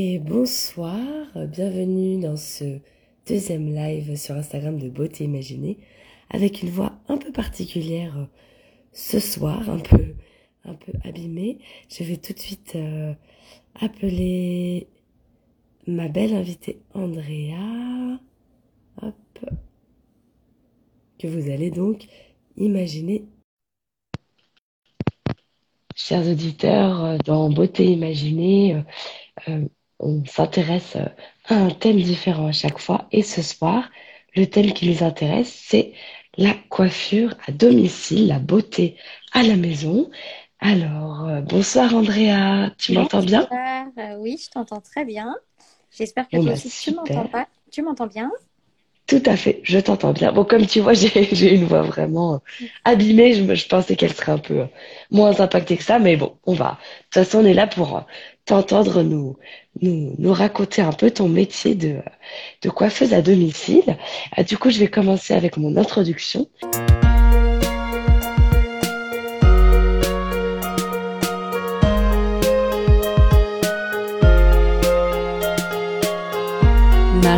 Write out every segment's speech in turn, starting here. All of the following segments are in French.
et bonsoir, bienvenue dans ce deuxième live sur Instagram de Beauté Imaginée avec une voix un peu particulière euh, ce soir, un peu, un peu abîmée. Je vais tout de suite euh, appeler ma belle invitée Andrea, hop, que vous allez donc imaginer. Chers auditeurs, euh, dans Beauté Imaginée, on s'intéresse à un thème différent à chaque fois. Et ce soir, le thème qui nous intéresse, c'est la coiffure à domicile, la beauté à la maison. Alors, euh, bonsoir Andrea, tu m'entends bien? Euh, Oui, je t'entends très bien. J'espère que toi bah, aussi tu m'entends pas. Tu m'entends bien? Tout à fait, je t'entends bien. Bon, comme tu vois, j'ai une voix vraiment euh, abîmée. Je, je pensais qu'elle serait un peu moins impactée que ça, mais bon, on va. De toute façon, on est là pour t'entendre nous, nous, nous raconter un peu ton métier de, de coiffeuse à domicile. Euh, du coup, je vais commencer avec mon introduction.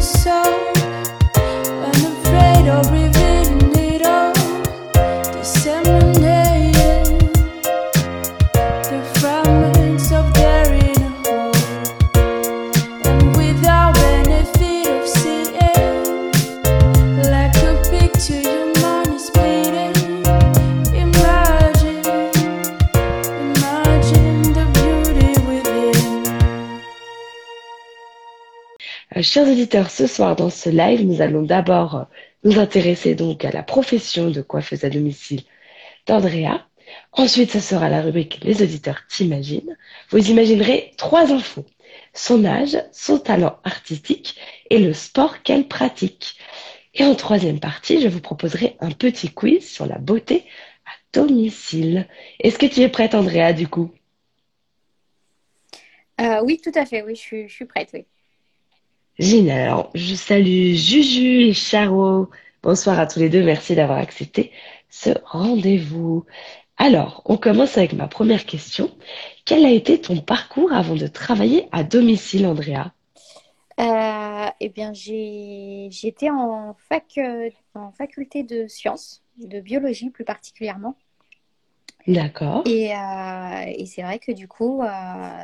so unafraid of chers auditeurs, ce soir dans ce live, nous allons d'abord nous intéresser donc à la profession de coiffeuse à domicile d'Andrea. Ensuite, ce sera la rubrique Les auditeurs t'imaginent. Vous imaginerez trois infos. Son âge, son talent artistique et le sport qu'elle pratique. Et en troisième partie, je vous proposerai un petit quiz sur la beauté à domicile. Est-ce que tu es prête, Andrea, du coup? Euh, Oui, tout à fait. Oui, je suis, je suis prête, oui. Génial. Alors, je salue Juju et Charo. Bonsoir à tous les deux. Merci d'avoir accepté ce rendez-vous. Alors, on commence avec ma première question. Quel a été ton parcours avant de travailler à domicile, Andrea? Euh, Eh bien, j'étais en, fac, euh, en faculté de sciences, de biologie plus particulièrement. D'accord. Et, euh, et c'est vrai que du coup,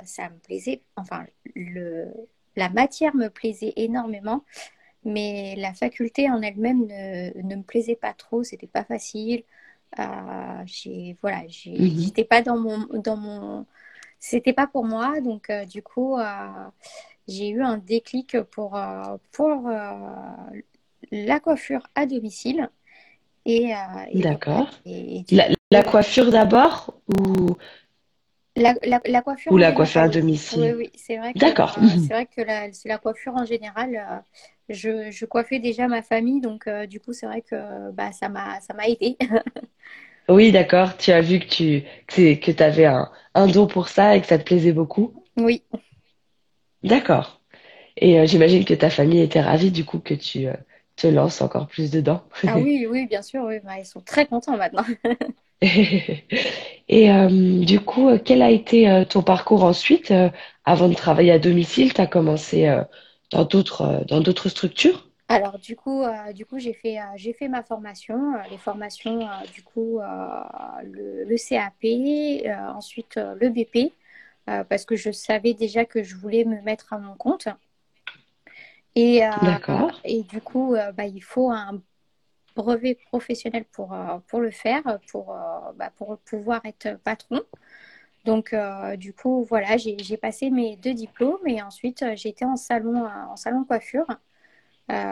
ça me plaisait. Enfin, le, la matière me plaisait énormément, mais la faculté en elle-même ne, me plaisait pas trop, c'était pas facile. Euh, j'ai voilà, j'étais pas dans mon dans mon c'était pas pour moi. Donc euh, du coup euh, j'ai eu un déclic pour pour la coiffure à domicile. Et, d'accord. la, la, coiffure d'abord ou la, coiffure. Ou la coiffure à domicile. Oui, oui, c'est vrai. D'accord. Euh, c'est vrai que la, la coiffure en général, euh, je, je, coiffais déjà ma famille, donc euh, du coup, c'est vrai que bah, ça m'a ça m'a aidé. oui, d'accord. Tu as vu que tu que, avais un, un don pour ça et que ça te plaisait beaucoup. Oui. D'accord. Et j'imagine que ta famille était ravie du coup que tu te lances encore plus dedans. ah oui, oui, bien sûr. Oui. Bah, ils sont très contents maintenant. Et euh, du coup, euh, quel a été euh, ton parcours ensuite avant de travailler à domicile? Tu as commencé dans d'autres dans d'autres structures? Alors du coup, du coup, j'ai fait j'ai fait ma formation, les formations du coup le, le, CAP, ensuite le BP, parce que je savais déjà que je voulais me mettre à mon compte. Et, et du coup, bah, il faut un brevet professionnel pour, euh, pour le faire, pour, euh, bah, pour pouvoir être patron. Donc, euh, du coup, voilà, j'ai passé mes deux diplômes et ensuite été en salon, en salon coiffure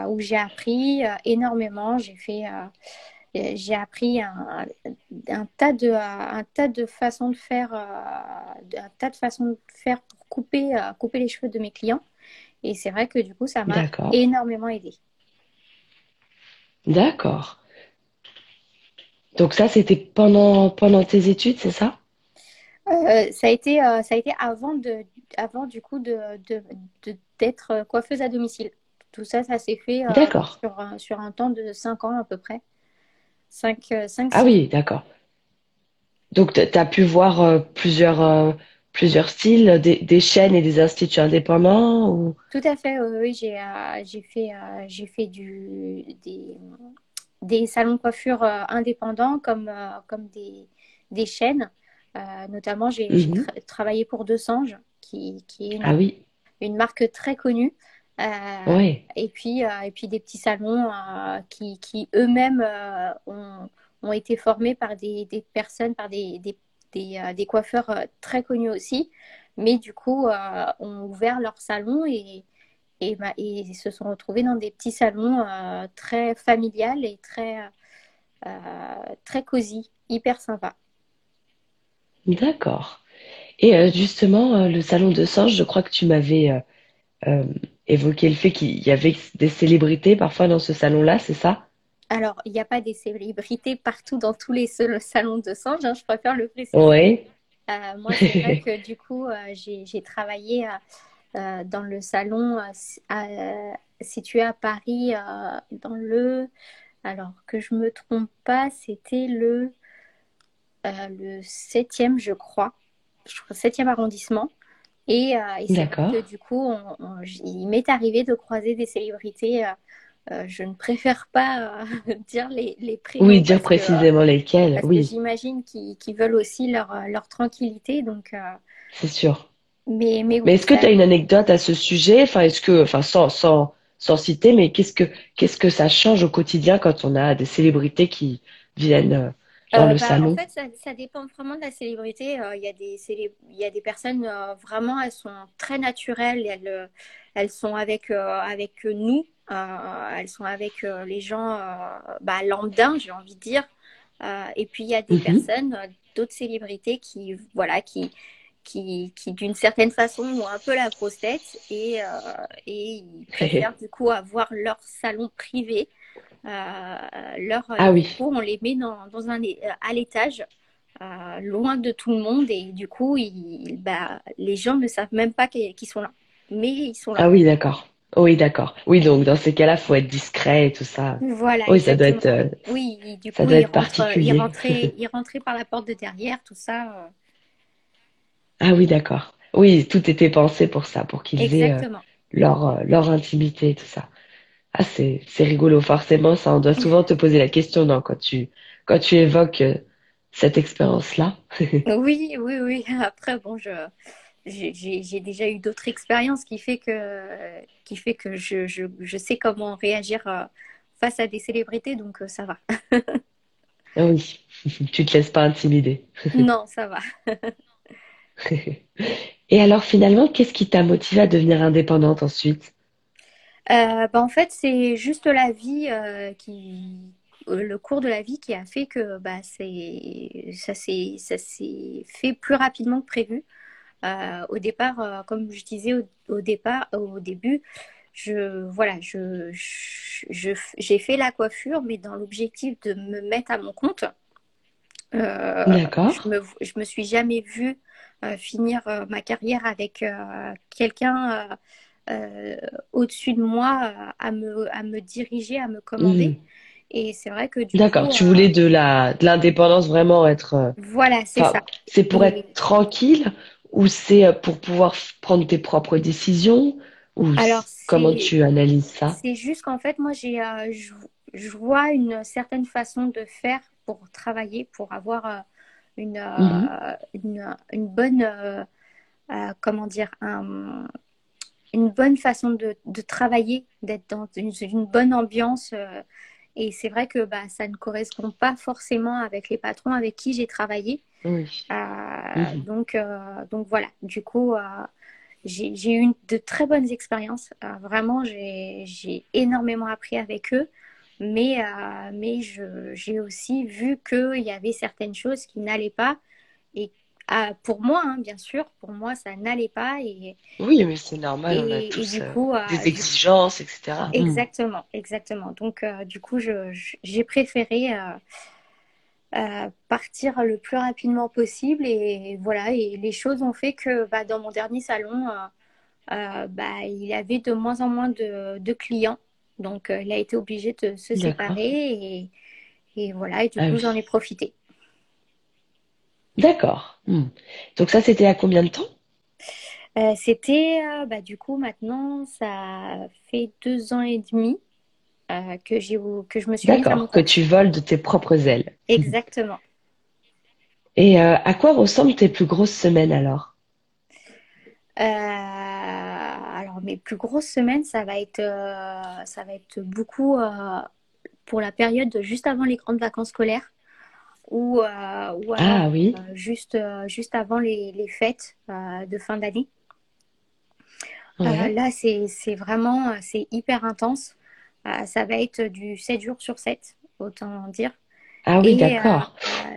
où j'ai appris énormément. J'ai fait, j'ai appris un, un, tas de, un tas de façons de faire, un tas de façons de faire pour couper, couper les cheveux de mes clients. Et c'est vrai que du coup, ça m'a énormément aidé. D'accord. Donc ça, c'était pendant, pendant tes études, c'est ça? Euh, ça, a été, euh, ça a été avant, de, avant du coup de, d'être coiffeuse à domicile. Tout ça, ça s'est fait euh, sur, un, sur un temps de 5 ans à peu près. 5, 5 ah oui, d'accord. Donc tu as pu voir plusieurs, plusieurs styles, des, chaînes et des instituts indépendants ou... Tout à fait, oui, j'ai, j'ai fait, j'ai fait du, des, des salons de coiffure indépendants comme, comme des, des chaînes. Euh, notamment, j'ai mhm. travaillé pour Deux Sanges, qui, qui est une, ah oui. une, marque très connue. Euh, et, puis, euh, et puis des petits salons qui, qui eux-mêmes ont, ont, été formés par des personnes, par des, des, des, coiffeurs très connus aussi, mais du coup ont ouvert leur salon et, et, se sont retrouvés dans des petits salons très familiales et très, très cosy, hyper sympa. D'accord. Et euh, justement, euh, le salon de singe, je crois que tu m'avais euh, évoqué le fait qu'il y avait des célébrités parfois dans ce salon-là, c'est ça? Alors, il n'y a pas des célébrités partout dans tous les salons de singe, hein, je préfère le préciser. Oui. moi, c'est vrai que du coup, j'ai travaillé dans le salon situé à Paris, dans le... Alors que je me trompe pas, c'était le euh, le 7e, je crois, je crois 7e arrondissement. Et, euh, c'est que du coup, il m'est arrivé de croiser des célébrités. Euh, je ne préfère pas dire les, les prénoms. Oui, dire précisément lesquels. Parce oui. j'imagine qu'ils veulent aussi leur, leur tranquillité. Donc, c'est sûr. Mais, mais, mais est-ce que tu as une anecdote à ce sujet? Enfin, est-ce que, enfin, sans, sans, sans citer, mais qu'est-ce que, qu'est-ce que ça change au quotidien quand on a des célébrités qui viennent dans le bah, En fait, ça, dépend vraiment de la célébrité. Euh, il y, a des il y a des personnes, euh, vraiment, elles sont très naturelles. Elles, euh, elles sont avec, avec nous. Elles sont avec les gens bah, lambda, j'ai envie de dire. et puis, il y a des mhm. personnes, d'autres célébrités qui, voilà, qui, qui, qui d'une certaine façon, ont un peu la grosse tête et, et ils préfèrent du coup avoir leur salon privé euh, leur ah oui. on les met dans, dans un, à l'étage. Euh, loin de tout le monde et du coup bah, les gens ne savent même pas qu'ils sont là mais ils sont là ah oui d'accord oui d'accord. Oui donc dans ces cas-là faut être discret et tout ça. Voilà oui ça doit être euh, oui du coup ça doit être particulier il rentrait, il rentrait par la porte de derrière tout ça ah oui d'accord. Oui tout était pensé pour ça pour qu'ils aient leur leur intimité et tout ça. Ah, c'est, rigolo, forcément, ça, on doit souvent te poser la question non, quand, tu, quand tu évoques euh, cette expérience-là. oui, oui, oui. Après, bon, je, j'ai, déjà eu d'autres expériences qui fait que, qui fait que je, je, je sais comment réagir euh, face à des célébrités, donc euh, ça va. ah oui, tu te laisses pas intimider. non, ça va. Et alors finalement, qu'est-ce qui t'a motivé à devenir indépendante ensuite? Euh, bah, en fait, c'est juste la vie euh, qui, le cours de la vie qui a fait que bah, c'est, ça s'est, ça s'est fait plus rapidement que prévu. Au départ, comme je disais au, départ, au début, je, voilà, je, j'ai fait la coiffure, mais dans l'objectif de me mettre à mon compte. D'accord. Je me, je me suis jamais vue finir ma carrière avec quelqu'un euh, au-dessus de moi à me, à me diriger, à me commander. Hmm. Et c'est vrai que du D'accord, tu voulais de la de l'indépendance vraiment être. Euh, voilà, c'est ça. C'est pour être tranquille ou c'est euh, pour pouvoir prendre tes propres décisions? Ou Alors, comment tu analyses ça? C'est juste qu'en fait, moi, j'ai, je, vois une certaine façon de faire pour travailler, pour avoir une, mhm. une, une, bonne, comment dire, un, une bonne façon de, travailler, d'être dans une, bonne ambiance. Euh, et c'est vrai que bah, ça ne correspond pas forcément avec les patrons avec qui j'ai travaillé. Euh, mhm. donc, euh, donc voilà, du coup, j'ai eu de très bonnes expériences. vraiment, j'ai énormément appris avec eux. Mais, mais j'ai aussi vu qu'il y avait certaines choses qui n'allaient pas et Ah, pour moi, hein, bien sûr, pour moi, ça n'allait pas. Et, Oui, mais c'est normal, on a et tous du euh, coup, euh, des exigences, etc. Mm. exactement, exactement. Donc, euh, du coup, j'ai préféré euh, euh, partir le plus rapidement possible. Et voilà, et les choses ont fait que bah, dans mon dernier salon, euh, euh, bah, il avait de moins en moins de, de clients. Donc, euh, il a été obligé de se séparer. Et, et voilà, et du Ah coup, j'en ai profité. D'accord. Mm. Donc ça, c'était à combien de temps? Euh, c'était, euh, bah, du coup, maintenant, ça fait deux ans et demi euh, que j'ai, que je me suis D'accord. Que tu voles de tes propres ailes. Exactement. Et à quoi ressemblent tes plus grosses semaines alors? Alors, mes plus grosses semaines, ça va être, ça va être beaucoup pour la période juste avant les grandes vacances scolaires ou, euh, ou alors Ah oui. euh, juste, euh, juste avant les, les fêtes de fin d'année. Ouais. là, c'est, vraiment, c'est hyper intense. Ça va être du 7 jours sur 7, autant dire. Ah oui, d'accord.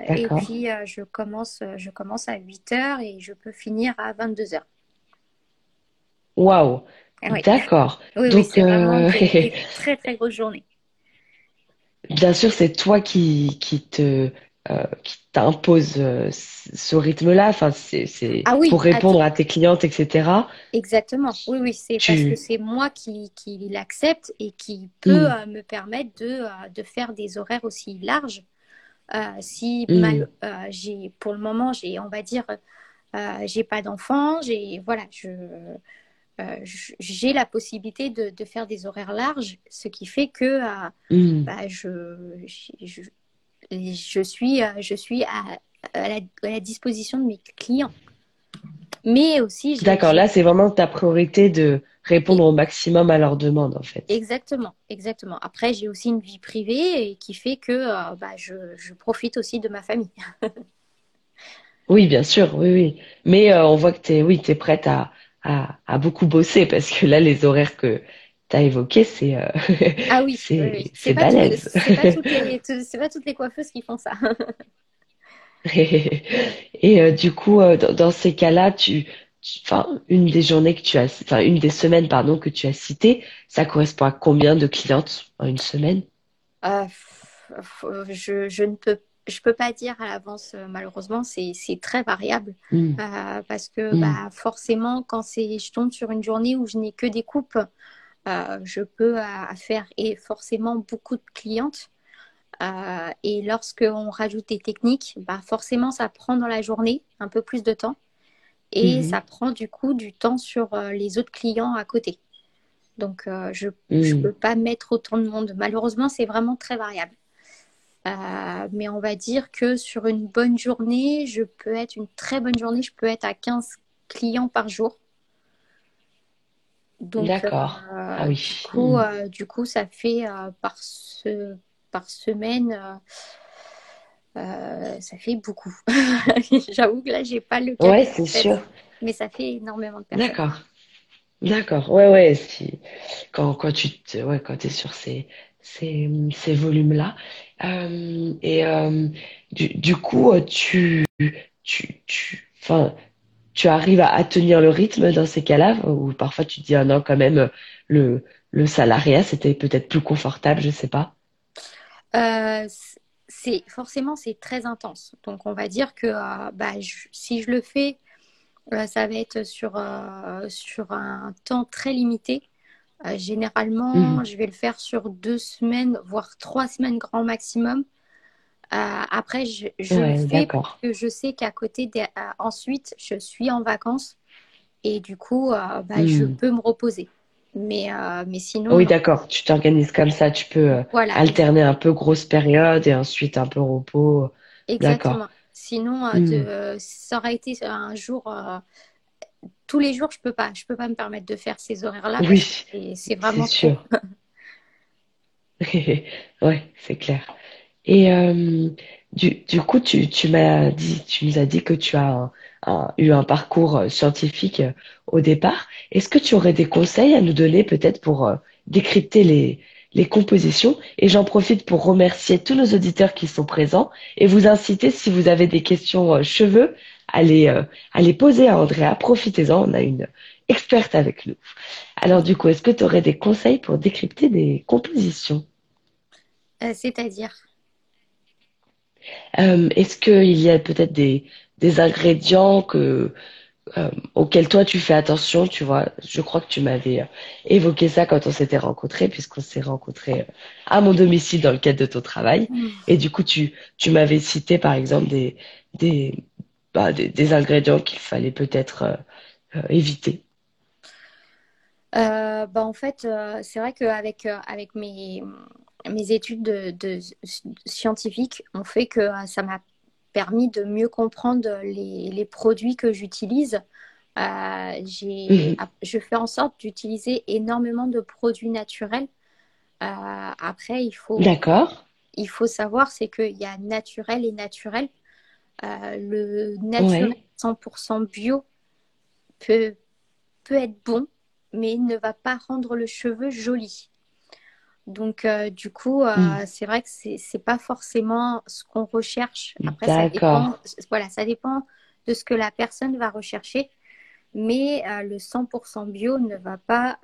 et puis, je commence, je commence à 8 heures et je peux finir à 22 heures. Waouh. Ah D'accord. oui, oui, Donc, c'est vraiment des très, très grosses journées. bien sûr, c'est toi qui, qui te, euh, qui t'impose euh, ce rythme-là. Enfin, c'est, Ah oui, pour répondre à tes clientes, etc. exactement. Oui, oui, c'est parce que c'est moi qui, qui l'accepte et qui peut Hmm, euh, me permettre de, de faire des horaires aussi larges. Si mal, euh, j'ai, pour le moment, j'ai, on va dire, j'ai pas d'enfant, j'ai, voilà, je, euh, j'ai la possibilité de, de faire des horaires larges, ce qui fait que euh, Hmm. bah, je, je, je suis, euh, je suis à, à la, à la disposition de mes clients. Mais aussi, D'accord. Là, c'est vraiment ta priorité de répondre au maximum à leurs demandes, en fait. exactement, exactement. Après, j'ai aussi une vie privée et qui fait que euh, bah, je, je profite aussi de ma famille. Oui, bien sûr. Oui, oui. Mais euh, on voit que t'es, oui, t'es prête à, à, à beaucoup bosser parce que là, les horaires que t'as évoqués, c'est, euh, Ah oui, c'est, oui. pas, balèze. c'est pas toutes les, c'est pas toutes les coiffeuses qui font ça. Et euh, du coup, euh, dans, dans ces cas-là, tu, tu- enfin, une des journées que tu as, enfin, une des semaines, pardon, que tu as citées, ça correspond à combien de clientes en une semaine? Euh, je, je ne peux, je peux pas dire à l'avance, malheureusement, c'est, très variable. Euh, parce que hmm. bah, forcément, quand je tombe sur une journée où je n'ai que des coupes, je peux euh, faire et forcément beaucoup de clientes. Euh, et lorsque on rajoute des techniques, bah, forcément, ça prend dans la journée un peu plus de temps et Mhm, ça prend du coup du temps sur euh, les autres clients à côté. Donc, euh, je ne hmm. peux pas mettre autant de monde. Malheureusement, c'est vraiment très variable. Euh, mais on va dire que sur une bonne journée, je peux être une très bonne journée, je peux être à 15 clients par jour. Donc, D'accord. euh, Ah du coup, Hmm. euh, du coup, ça fait euh, par, ce, par semaine, ça fait beaucoup. J'avoue que là, j'ai pas le Ouais, calcul c'est sûr. mais ça fait énormément de personnes. D'accord. D'accord. Ouais, ouais. Si, quand, quand tu te, ouais, quand t'es sur ces, ces, ces volumes-là. Et du, du coup, tu, tu, tu, enfin, tu arrives à, à tenir le rythme dans ces cas-là, ou parfois tu te dis, ah non, quand même, le, le salariat, c'était peut-être plus confortable, je sais pas. Euh, c'est forcément c'est très intense. Donc on va dire que euh, bah, je- si je le fais, euh, ça va être sur, sur un temps très limité. Généralement, Mhm. je vais le faire sur deux semaines, voire trois semaines grand maximum. Euh, après, je, je le fais parce que je sais qu'à côté, des- euh, ensuite, je suis en vacances et du coup, euh, bah, je Hmm. peux me reposer. Mais, euh, mais sinon, Oui, d'accord. Tu t'organises comme ça. Tu peux euh, Voilà, alterner un peu grosse période et ensuite un peu repos. Exactement. Sinon, euh, Hmm. de, ça aurait été un jour, tous les jours, je peux pas. Je peux pas me permettre de faire ces horaires-là Oui, c'est c'est c'est vraiment trop. sûr. Ouais, c'est clair. Et euh, du, du coup, tu, tu m'as dit, tu nous as dit que tu as eu un parcours euh, scientifique euh, au départ. Est-ce que tu aurais des conseils à nous donner peut-être pour décrypter les, les compositions? Et j'en profite pour remercier tous nos auditeurs qui sont présents et vous inciter, si vous avez des questions cheveux, à les, poser à Andrea. Profitez-en, on a une experte avec nous. Alors du coup, est-ce que tu aurais des conseils pour décrypter des compositions? C'est-à-dire? Euh, Est-ce qu'il y a peut-être des, des ingrédients que euh, auquel toi tu fais attention, tu vois? Je crois que tu m'avais euh, évoqué ça quand on s'était rencontrés, puisqu'on s'est rencontrés à mon domicile dans le cadre de ton travail. Mm. Et du coup, tu, tu m'avais cité par exemple des, des, bah, des, ingrédients qu'il fallait peut-être éviter. bah, en fait, c'est vrai qu'avec avec mes, mes études de, de scientifiques, on fait que ça m'a permis de mieux comprendre les, produits que j'utilise. Euh, mhm. Je fais en sorte d'utiliser énormément de produits naturels. Euh, après, il faut, il faut savoir, c'est qu'il y a naturel et naturel. Euh, le naturel 100% bio peut, peut être bon, mais ne va pas rendre le cheveu joli. Donc, euh, du coup, euh, hmm. c'est vrai que c'est n'est pas forcément ce qu'on recherche. Après, ça dépend, voilà, ça dépend de ce que la personne va rechercher. Mais euh, le 100% bio ne va pas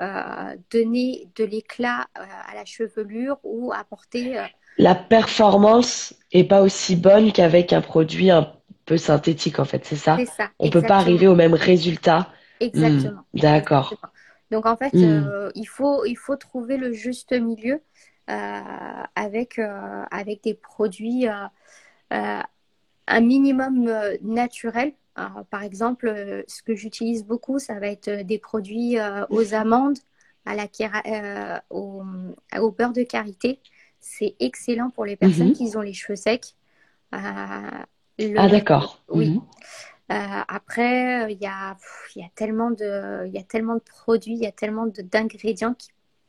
donner de l'éclat à la chevelure ou apporter. La performance est pas aussi bonne qu'avec un produit un peu synthétique, en fait, c'est ça? C'est ça. On ne peut pas arriver au même résultat. Exactement. Hmm, d'accord. Donc en fait, hmm. euh, il, faut, il faut trouver le juste milieu euh, avec, euh, avec des produits un minimum naturel. par exemple, ce que j'utilise beaucoup, ça va être des produits aux amandes, à la, au, au, beurre de karité. C'est excellent pour les personnes mhm. qui ont les cheveux secs. ah d'accord. Oui. Mhm. Euh, après, il y a, y, a tellement de, y a tellement de produits, il y a tellement d'ingrédients qui,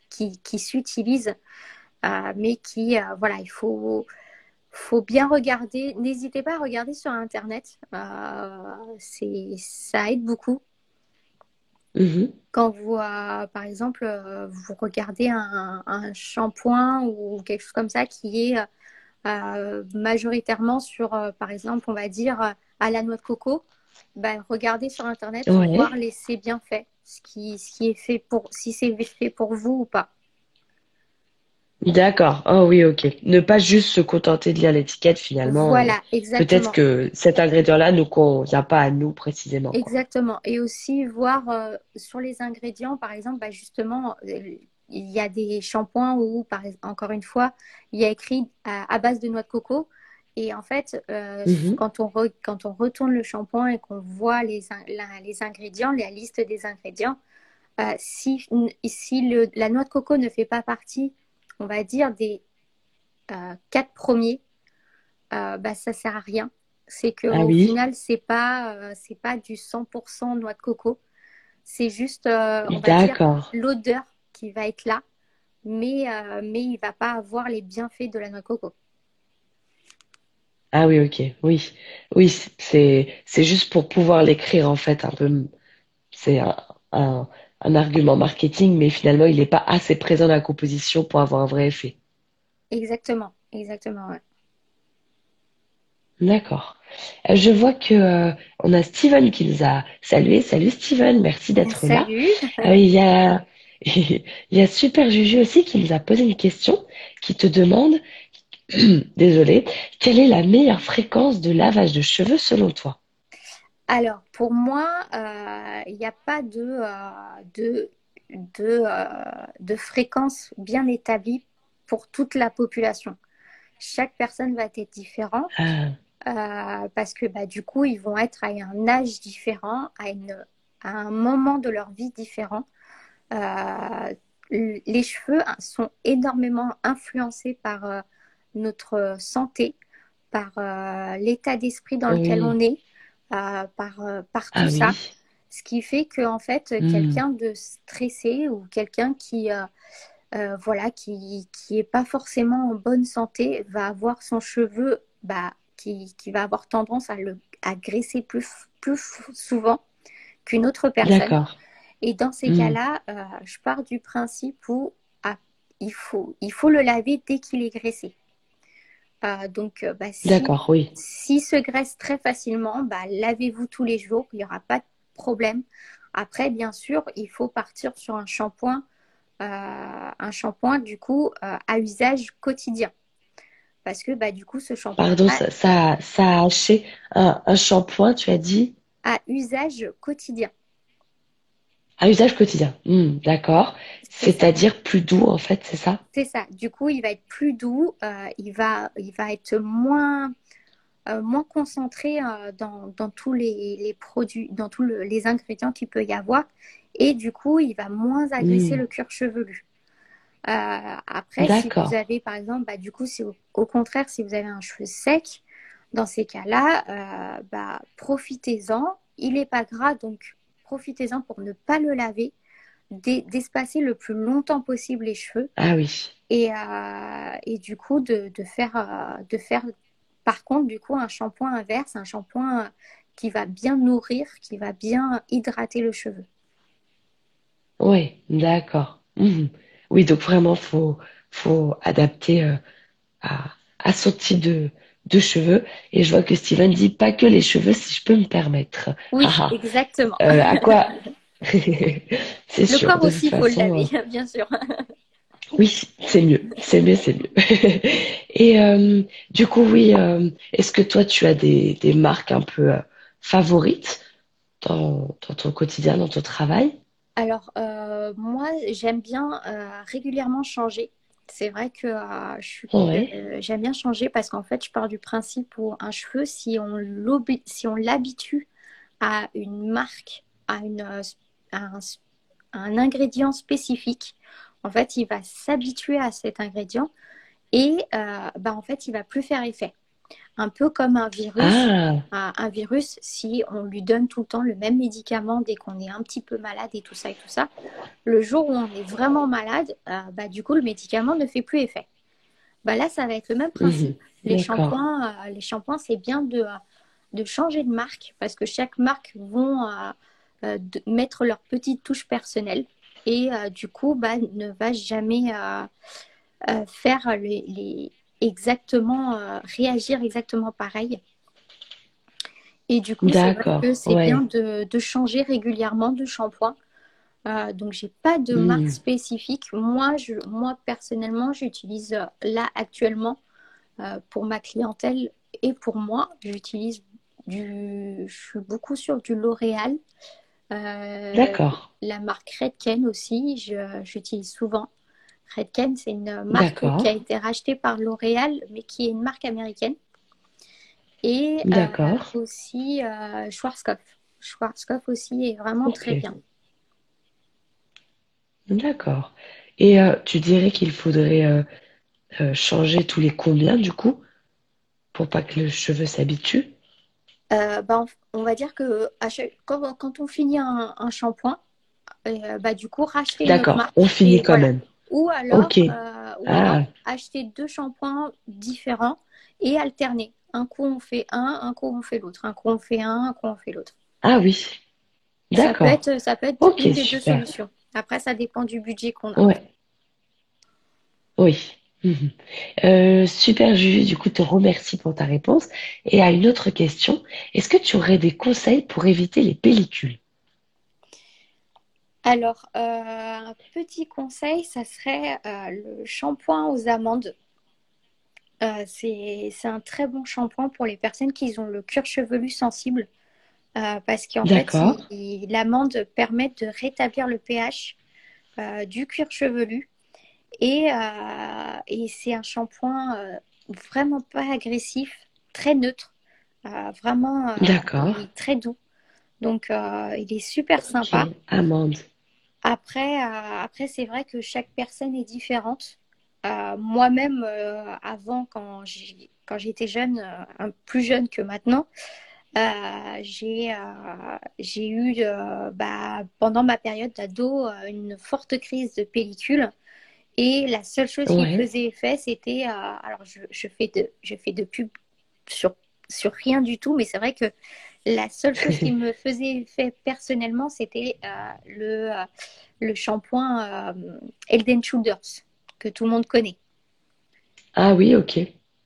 qui, qui s'utilisent, euh, mais qui, euh, voilà, il faut, faut bien regarder. N'hésitez pas à regarder sur Internet. c'est, ça aide beaucoup. Mm-hmm. Quand vous, par exemple, vous regardez un, un shampoing ou quelque chose comme ça qui est majoritairement sur, par exemple, on va dire à la noix de coco, ben, regardez sur Internet pour voir les c'est bien fait, ce qui, ce qui est fait pour, si c'est fait pour vous ou pas. D'accord. Oh oui, ok. Ne pas juste se contenter de lire l'étiquette finalement. Voilà, exactement. Peut-être que cet ingrédient-là ne convient pas à nous précisément. Exactement. Et aussi voir euh, sur les ingrédients, par exemple, bah, justement, euh, il y a des shampoings où, par, encore une fois, il y a écrit à base de noix de coco. Et en fait, euh, mhm. quand, on quand on retourne le shampoing et qu'on voit les, les ingrédients, la liste des ingrédients, euh, si, si le, la noix de coco ne fait pas partie, on va dire, des euh, quatre premiers, bah, ça ne sert à rien. C'est qu'au ah final, ce n'est pas, c'est pas du 100% noix de coco. C'est juste l'odeur qui va être là, mais, mais il ne va pas avoir les bienfaits de la noix de coco. Ah oui, ok, oui, oui, c'est c'est juste pour pouvoir l'écrire en fait un peu. C'est un, un, argument marketing, mais finalement il n'est pas assez présent dans la composition pour avoir un vrai effet. Exactement, exactement, ouais. D'accord. Euh, je vois que euh, on a Steven qui nous a salué. Salut Steven, merci d'être là. Salut. Euh, il y a il y a Super Juju aussi qui nous a posé une question qui te demande désolée, quelle est la meilleure fréquence de lavage de cheveux selon toi? Alors, pour moi, euh, il n'y a pas de, euh, de, de, euh, de, fréquence bien établie pour toute la population. Chaque personne va être différente ah. parce que bah, du coup, ils vont être à un âge différent, à, une, à un moment de leur vie différent. les cheveux sont énormément influencés par notre santé, par euh, l'état d'esprit dans lequel on est, euh, par, euh, par tout ah ça. Ce qui fait que en fait, hmm. quelqu'un de stressé ou quelqu'un qui voilà, qui qui est pas forcément en bonne santé va avoir son cheveu bah, qui, qui va avoir tendance à le à graisser plus plus souvent qu'une autre personne. Et dans ces hmm. cas-là, je pars du principe où ah, il faut il faut le laver dès qu'il est graissé. Donc, bah, si, D'accord, oui. s'il se graisse très facilement, bah, lavez-vous tous les jours, il n'y aura pas de problème. Après, bien sûr, il faut partir sur un shampoing, un shampoing du coup à usage quotidien parce que bah, du coup, ce shampoing. Pardon, ça, ça, ça, a haché un, un shampoing, tu as dit? À usage quotidien. À usage quotidien, hmm, d'accord. C'est-à-dire plus doux, en fait, c'est ça? C'est ça. Du coup, il va être plus doux, euh, il, va, il va être moins, euh, moins concentré euh, dans, dans, tous les, les, produits, dans tous les ingrédients qu'il peut y avoir. Et du coup, il va moins agresser hmm. le cuir chevelu. Après, si vous avez, par exemple, bah, du coup, si au, contraire, si vous avez un cheveu sec, dans ces cas-là, bah, profitez-en. Il n'est pas gras, donc profitez-en pour ne pas le laver, d'espacer le plus longtemps possible les cheveux. Ah oui. Et, euh, et du coup, de, de faire, de faire, par contre, du coup, un shampoing inverse, un shampoing qui va bien nourrir, qui va bien hydrater le cheveu. Oui, d'accord. Mmh. Oui, donc vraiment, faut, faut adapter euh, à, à, son type de, de cheveux. Et je vois que Steven dit pas que les cheveux, si je peux me permettre. Oui, ah, ah. exactement. Euh, à quoi C'est sûr. Le corps aussi, il faut le laver, euh, bien sûr. oui, c'est mieux, c'est mieux, c'est mieux. Et euh, du coup, oui, euh, est-ce que toi, tu as des, des marques un peu favorites dans, dans ton quotidien, dans ton travail? Alors, euh, moi, j'aime bien euh, régulièrement changer. C'est vrai que euh, j'aime bien changer parce qu'en fait, je pars du principe où un cheveu, si on l'habitue à une marque, à, une, un, ingrédient spécifique, en fait, il va s'habituer à cet ingrédient et bah, en fait, il va plus faire effet un peu comme un virus. Ah. Un, virus, si on lui donne tout le temps le même médicament dès qu'on est un petit peu malade et tout ça et tout ça, le jour où on est vraiment malade, euh, bah, du coup, le médicament ne fait plus effet. Bah, là, ça va être le même principe. Mhm. Les shampoings, euh, les shampoings, c'est bien de, de changer de marque parce que chaque marque vont euh, mettre leur petite touche personnelle et du coup, bah, ne va jamais faire les exactement, euh, réagir exactement pareil. Et du coup, c'est bien de, changer régulièrement de shampoing. Euh, donc, j'ai pas de hmm. marque spécifique. Moi, je, moi personnellement, j'utilise euh, là actuellement euh, pour ma clientèle et pour moi, j'utilise du, je suis beaucoup sur du L'Oréal. D'accord. La marque Redken aussi, j'utilise souvent. Redken, c'est une marque qui a été rachetée par L'Oréal, mais qui est une marque américaine. Et euh, aussi euh, Schwarzkopf. Schwarzkopf aussi est vraiment très bien. D'accord. Et euh, tu dirais qu'il faudrait changer tous les combien du coup pour pas que le cheveu s'habitue? Bah, on, va dire que quand, on finit un, shampoing, bah, du coup, racheter D'accord, on finit quand même. Ou alors, euh, ah. acheter deux shampoings différents et alterner. Un coup on fait un, un coup on fait l'autre. Un coup on fait un, un coup on fait l'autre. Ah oui. D'accord. Ça peut être, ça peut être une des deux solutions. Après, ça dépend du budget qu'on a. Ouais. Oui. Mhm. Euh, super Juju, du coup, te remercie pour ta réponse. Et à une autre question, est-ce que tu aurais des conseils pour éviter les pellicules? Alors, euh, un petit conseil, ça serait euh, le shampoing aux amandes. Euh, c'est un très bon shampoing pour les personnes qui ont le cuir chevelu sensible. parce qu'en fait, l'amande permet de rétablir le pH du cuir chevelu. Et, et c'est un shampoing vraiment pas agressif, très neutre, vraiment très doux. Donc, il est super sympa. Amande. Après, euh, après c'est vrai que chaque personne est différente. Euh, moi-même, euh, avant, quand j'étais jeune, un plus jeune que maintenant, j'ai eu, bah, pendant ma période d'ado, une forte crise de pellicule. Et la seule chose qui faisait effet, c'était. alors, je, je, fais de, je fais de pub sur, sur rien du tout, mais c'est vrai que la seule chose qui me faisait effet personnellement, c'était euh, le, euh, le shampoing euh, Elden Shoulders, que tout le monde connaît. Ah oui, ok.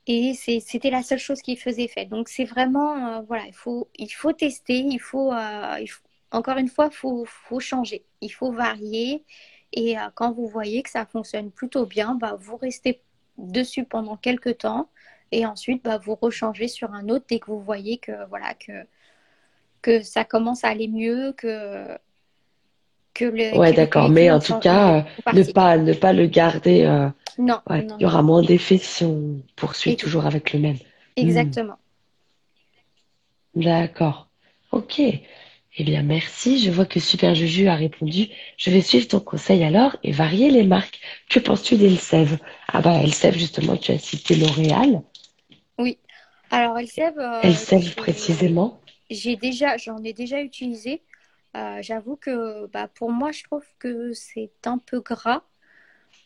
Et c'était la seule chose qui faisait fait. Donc c'est vraiment, voilà, il faut, il faut tester, il faut, il faut encore une fois, il faut, faut, changer, il faut varier. Et quand vous voyez que ça fonctionne plutôt bien, bah, vous restez dessus pendant quelques temps et ensuite bah, vous rechangez sur un autre dès que vous voyez que voilà que que ça commence à aller mieux que que le ouais d'accord mais en tout cas euh, ne pas ne pas le garder euh, non, il y aura moins d'effets si on poursuit toujours avec le même exactement hmm. d'accord ok eh bien, merci. Je vois que Super Juju a répondu. Je vais suivre ton conseil alors et varier les marques. Que penses-tu d'Elsev? Ah bah, Elsev, justement, tu as cité L'Oréal. Oui. Alors, Elsev... Euh, Elsev, précisément J'ai déjà, j'en ai déjà utilisé. Euh, j'avoue que bah, pour moi, je trouve que c'est un peu gras.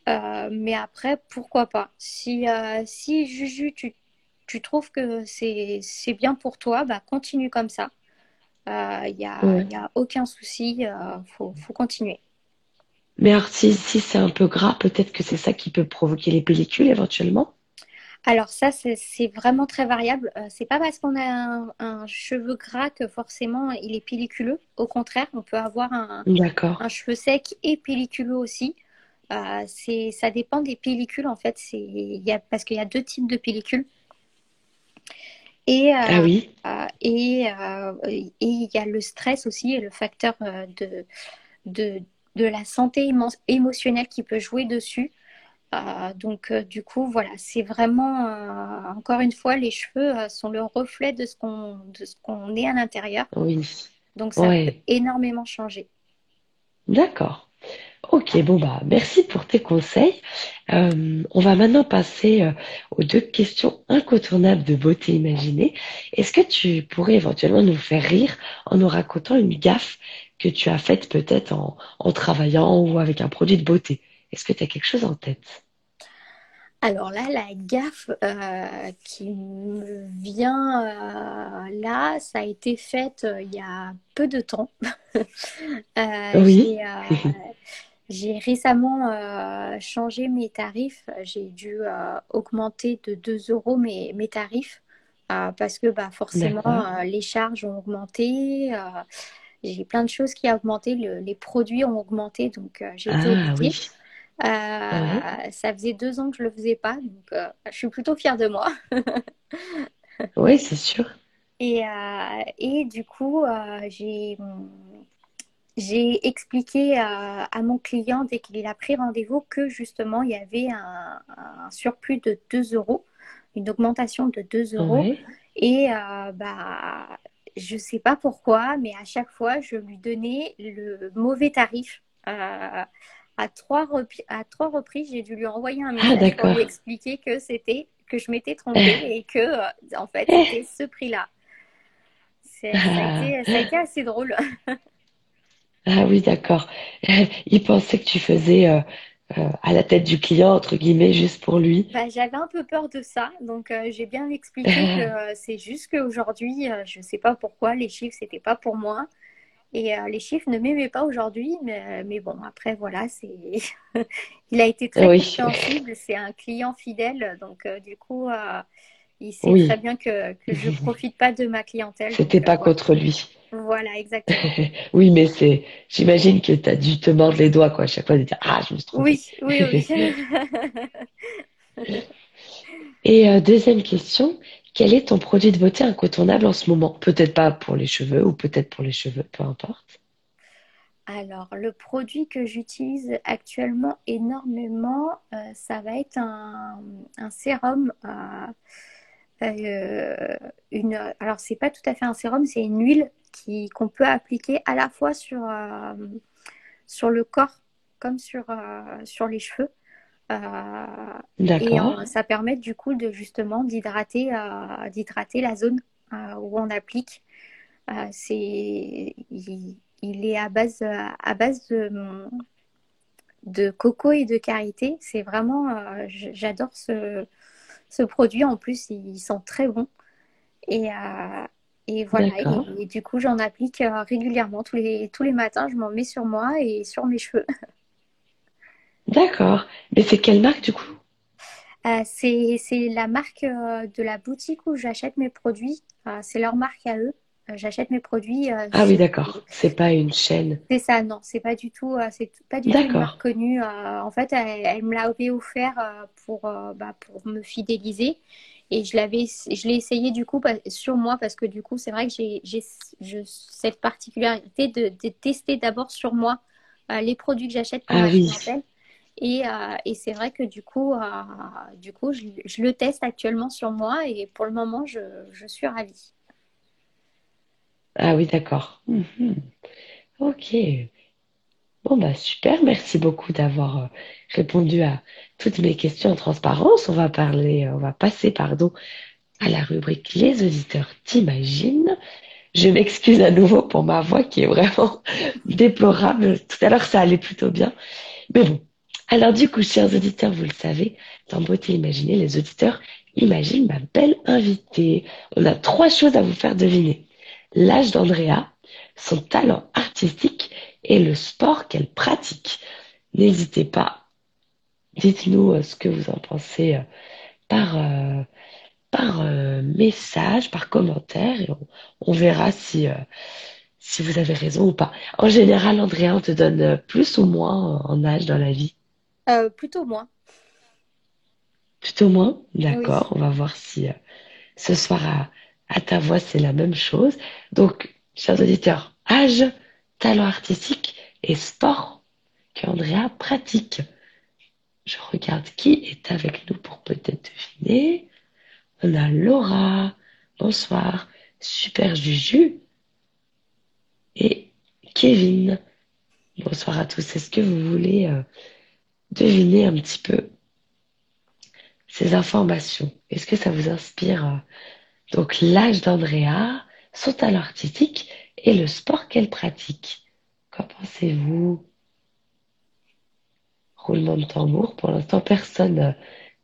Euh, mais après, pourquoi pas? Si, si Juju, tu, tu trouves que c'est bien pour toi, bah, continue comme ça. Il euh, n'y a, y a, aucun souci, il euh, faut, faut, continuer. Mais alors, si, si c'est un peu gras, peut-être que c'est ça qui peut provoquer les pellicules éventuellement? Alors ça, c'est vraiment très variable. Euh, c'est pas parce qu'on a un, cheveu gras que forcément il est pelliculeux. Au contraire, on peut avoir un, un cheveu sec et pelliculeux aussi. Euh, ça dépend des pellicules en fait. Y a, parce qu'il y a deux types de pellicules. Et, euh, ah oui. Et, et il y a le stress aussi et le facteur de, de, de la santé émotionnelle qui peut jouer dessus. Donc, du coup, voilà, c'est vraiment, encore une fois, les cheveux sont le reflet de ce qu'on qu'on est à l'intérieur. Oui. Donc, ça peut énormément changer. D'accord. Ok, bon bah merci pour tes conseils. Euh, on va maintenant passer euh, aux deux questions incontournables de beauté imaginée. Est-ce que tu pourrais éventuellement nous faire rire en nous racontant une gaffe que tu as faite peut-être en, travaillant ou avec un produit de beauté? Est-ce que tu as quelque chose en tête? Alors là, la gaffe euh, qui me vient là, ça a été faite il y a peu de temps. oui. J'ai récemment euh, changé mes tarifs. J'ai dû euh, augmenter de 2 euros mes, mes tarifs euh, parce que bah, forcément les charges ont augmenté. j'ai plein de choses qui ont augmenté. les produits ont augmenté, donc j'ai été ah, oui. Ah ça faisait deux ans que je ne le faisais pas, donc je suis plutôt fière de moi. oui, c'est sûr. Et, et, du coup, j'ai j'ai expliqué à, mon client dès qu'il a pris rendez-vous que justement il y avait un, surplus de 2 euros, une augmentation de 2 euros. Et euh, bah, je ne sais pas pourquoi, mais à chaque fois, je lui donnais le mauvais tarif. Euh, à, trois à trois reprises, j'ai dû lui envoyer un ah, message pour lui expliquer que c'était que je m'étais trompée et que euh, en fait c'était ce prix-là. Ça, ça, a été assez drôle. Ah oui, d'accord. Il pensait que tu faisais euh, euh, à la tête du client, entre guillemets, juste pour lui. Bah, J'avais un peu peur de ça, donc j'ai bien expliqué que c'est juste qu'aujourd'hui, je ne sais pas pourquoi, les chiffres, c'était pas pour moi. Et les chiffres ne m'aimaient pas aujourd'hui, mais, mais, bon, après, voilà, c'est il a été très compréhensible, c'est un client fidèle, donc du coup, il sait très bien que, que je ne profite pas de ma clientèle. C'était pas contre lui. Voilà, exactement. oui, mais c'est, j'imagine que tu as dû te mordre les doigts, quoi, à chaque fois de dire, ah, je me suis trompée. Oui, oui, oui. Et euh, deuxième question, quel est ton produit de beauté incontournable en ce moment? Peut-être pas pour les cheveux ou peut-être pour les cheveux, peu importe. Alors, le produit que j'utilise actuellement énormément, euh, ça va être un, sérum. Euh, euh, une, alors, c'est pas tout à fait un sérum, c'est une huile qu'on peut appliquer à la fois sur, euh, le corps comme sur, euh, sur les cheveux. Euh, et ça permet du coup de justement d'hydrater d'hydrater la zone où on applique. c'est il, est à base à base de, de coco et de karité. C'est vraiment j'adore ce, ce produit. En plus, il sent très bon. Et, et voilà, et, du coup, j'en applique euh, régulièrement. Tous les, tous les matins, je m'en mets sur moi et sur mes cheveux. D'accord. Mais c'est quelle marque du coup? Euh, c'est, c'est la marque euh, de la boutique où j'achète mes produits. Euh, c'est leur marque à eux. Euh, j'achète mes produits. Ah oui, d'accord. C'est pas une chaîne. C'est ça, non, c'est pas du tout, c'est pas du tout une D'accord. marque connue. en fait, elle, elle me l'avait offert pour, bah, pour me fidéliser. Et je l'avais, je l'ai essayé du coup sur moi parce que du coup, c'est vrai que j'ai, j'ai je- cette particularité de, de tester d'abord sur moi les produits que j'achète pour Ah ma oui. clientèle. Et, euh, et c'est vrai que du coup, euh, du coup je, le teste actuellement sur moi et pour le moment, je, suis ravie. Ah oui, d'accord. Mhm. Ok. Bon, bah super. Merci beaucoup d'avoir euh, répondu à toutes mes questions en transparence. On va parler, on va passer, pardon, à la rubrique Les auditeurs t'imaginent. Je m'excuse à nouveau pour ma voix qui est vraiment déplorable. Tout à l'heure, ça allait plutôt bien. Mais bon. Alors du coup, chers auditeurs, vous le savez, dans Beauté Imaginée, les auditeurs imaginent ma belle invitée. On a trois choses à vous faire deviner. L'âge d'Andrea, son talent artistique et le sport qu'elle pratique. N'hésitez pas, dites-nous euh, ce que vous en pensez euh, par, euh, par message, par commentaire, et on, verra si, si vous avez raison ou pas. En général, Andrea, on te donne plus ou moins en âge dans la vie? Euh, plutôt moins. Plutôt moins? Oui. D'accord, on va voir si euh, ce soir à, à ta voix c'est la même chose. Donc, chers auditeurs, âge, talent artistique et sport que Andrea pratique. Je regarde qui est avec nous pour peut-être deviner. On a Laura, bonsoir, Super Juju et Kevin. Bonsoir à tous. Est-ce que vous voulez euh, deviner un petit peu ces informations? Est-ce que ça vous inspire euh, donc l'âge d'Andrea, son talent artistique et le sport qu'elle pratique? Qu'en pensez-vous? Roulement de tambour. Pour l'instant, personne, euh,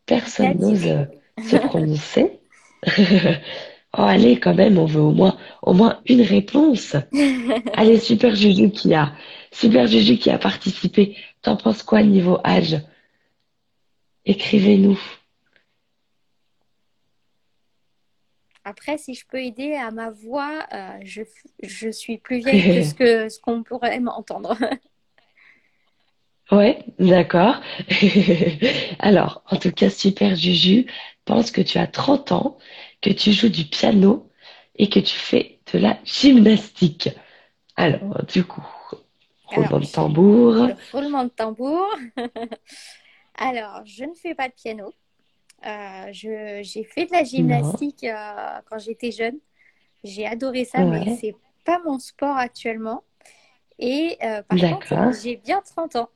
personne n'ose euh, se prononcer. Oh, allez, quand même, on veut au moins, au moins une réponse. Allez, Super Juju qui a, Super Juju qui a participé. T'en penses quoi niveau âge? Écrivez-nous. Après, si je peux aider à ma voix, euh, je, je suis plus vieille que ce que ce qu'on pourrait m'entendre. Ouais, d'accord. Alors, en tout cas, Super Juju pense que tu as 30 ans, que tu joues du piano et que tu fais de la gymnastique. Alors, du coup, roulement de tambour. Roulement de tambour. Alors, je ne fais pas de piano. Euh, je, j'ai fait de la gymnastique euh, quand j'étais jeune. J'ai adoré ça, mais Ouais. c'est pas mon sport actuellement. Et euh, par D'accord. contre, j'ai bien 30 ans.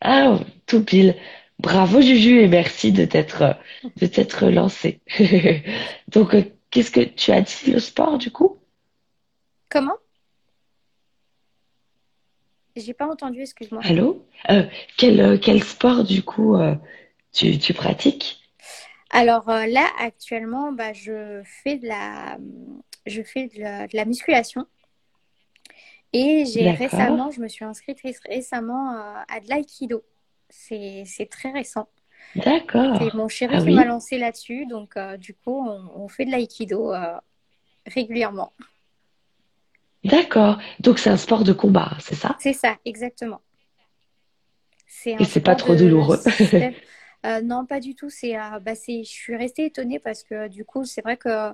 Ah, tout pile. Bravo Juju et merci de t'être de t'être lancé. Donc, euh, qu'est-ce que tu as dit le sport du coup? Comment? J'ai pas entendu, excuse-moi. Allô? Euh, quel, euh, quel sport du coup euh, tu, tu pratiques? Alors euh, là, actuellement, bah, je fais de la, je fais de la, de la musculation. Et j'ai récemment, je me suis inscrite ré- récemment à de l'aïkido. C'est, c'est très récent. D'accord. C'est mon chéri Ah qui oui? m'a lancé là-dessus. Donc, du coup, on, on fait de l'aïkido régulièrement. D'accord. Donc c'est un sport de combat, c'est ça? C'est ça, exactement. C'est Et c'est pas trop de douloureux. Euh, non, pas du tout. C'est, euh, bah, c'est, je suis restée étonnée parce que du coup, c'est vrai que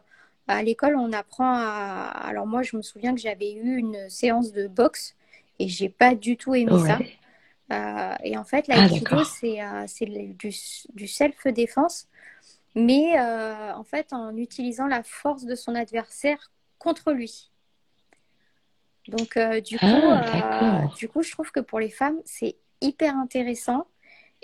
à l'école, on apprend à. Alors moi, je me souviens que j'avais eu une séance de boxe et j'ai pas du tout aimé ça. Euh, et en fait, Ah, l'aïkido, d'accord. c'est du, du self-défense, mais en fait, en utilisant la force de son adversaire contre lui. Donc, euh, du coup, Ah, euh, d'accord. du coup, je trouve que pour les femmes, c'est hyper intéressant.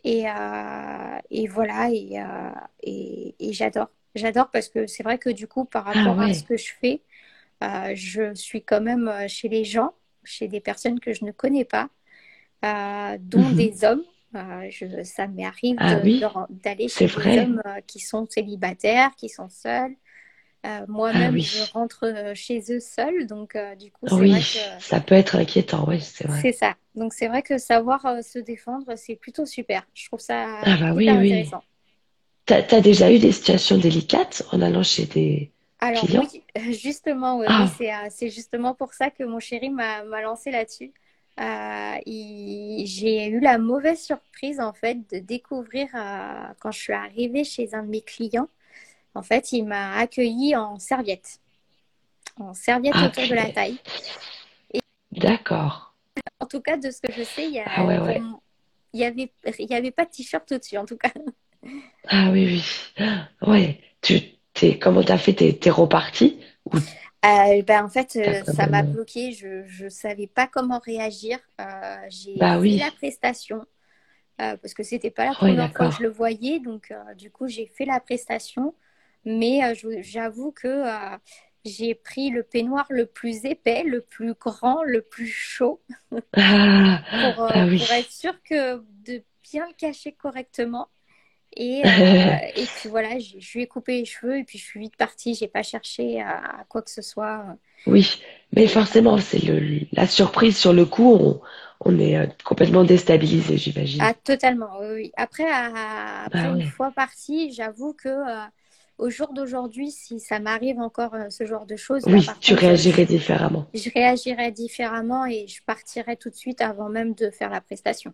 Et, euh, et voilà, et, euh, et, et j'adore. J'adore parce que c'est vrai que du coup, par Ah rapport à ce que je fais, euh, je suis quand même euh, chez les gens, chez des personnes que je ne connais pas, euh, dont Mhm. des hommes. Euh, je, ça m'arrive Ah oui, d'aller chez des hommes euh, qui sont célibataires, qui sont seuls. Euh, Ah moi-même, je oui. rentre euh, chez eux seule, donc euh, du coup, vrai que ça peut être inquiétant, oui, c'est vrai. c'est ça. Donc c'est vrai que savoir euh, se défendre, c'est plutôt super. Je trouve ça Ah bah oui, hyper oui. intéressant. t'as, t'as déjà eu des situations délicates en allant chez des Alors clients? oui, justement, oui, Ah, c'est c'est justement pour ça que mon chéri m'a lancé là-dessus. J'ai eu la mauvaise surprise en fait de découvrir quand je suis arrivée chez un de mes clients. En fait, il m'a accueilli en serviette, en serviette ah, autour de la taille. D'accord. En tout cas, de ce que je sais, il y Ah ouais, ouais. il y avait, il y avait pas de t-shirt au-dessus, en tout cas. Ah oui, oui. Ouais. Tu, t'es, comment t'as fait? T'es, t'es reparti? Ou? Euh, ben, en fait, euh, ça m'a bloqué. Je ne savais pas comment réagir. Euh, j'ai Bah fait la oui. prestation parce que c'était pas la Oui, première fois que je le voyais. Donc, du coup, j'ai fait la prestation. Mais euh, j'avoue que euh, j'ai pris le peignoir le plus épais, le plus grand, le plus chaud Ah, pour, euh, bah oui. pour être sûr que de bien le cacher correctement. Et, euh, et puis voilà, je lui ai coupé les cheveux et puis je suis vite partie. J'ai pas cherché à, à quoi que ce soit. Oui, mais forcément, c'est la surprise sur le coup, on, on est complètement déstabilisé, j'imagine. Ah, totalement, oui. Après, à- après Bah une ouais. fois partie, j'avoue que euh, au jour d'aujourd'hui, si ça m'arrive encore euh, ce genre de choses, Oui, tu contre, je, réagirais différemment. je réagirais différemment et je partirais tout de suite avant même de faire la prestation.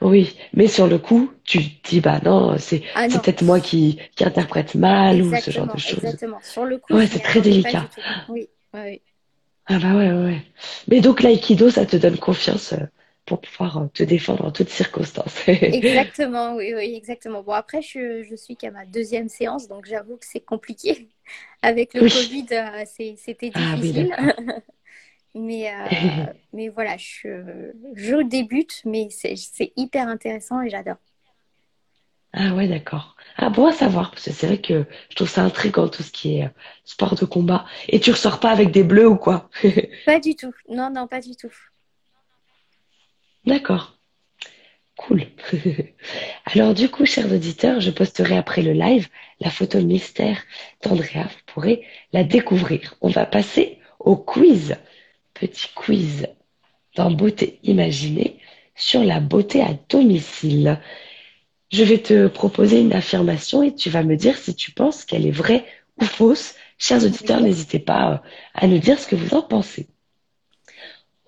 Oui, mais sur le coup, tu te dis, bah non, c'est, Ah peut-être moi qui, qui interprète mal ou ce genre de choses. exactement. Sur le coup, Ouais, c'est très délicat. Oui, oui, oui. Ah bah ouais, ouais. ouais. Mais donc l'aïkido, ça te donne confiance euh, pour pouvoir euh, te défendre en toutes circonstances. Exactement, oui, oui, exactement. Bon, après, je, je suis qu'à ma deuxième séance, donc j'avoue que c'est compliqué. Avec le Oui. Covid, euh, c'était Ah oui, difficile. Mais, euh, mais voilà, je, je débute, mais c'est hyper intéressant et j'adore. Ah ouais, d'accord. Ah bon à savoir, parce que c'est vrai que je trouve ça intriguant tout ce qui est sport de combat. Et tu ressors pas avec des bleus ou quoi? Pas du tout. Non, non, pas du tout. D'accord, cool. Alors du coup, chers auditeurs, je posterai après le live la photo mystère d'Andrea. Vous pourrez la découvrir. On va passer au quiz. Petit quiz dans Beauté imaginée sur la beauté à domicile. Je vais te proposer une affirmation et tu vas me dire si tu penses qu'elle est vraie ou fausse. Chers auditeurs, n'hésitez pas euh, à nous dire ce que vous en pensez.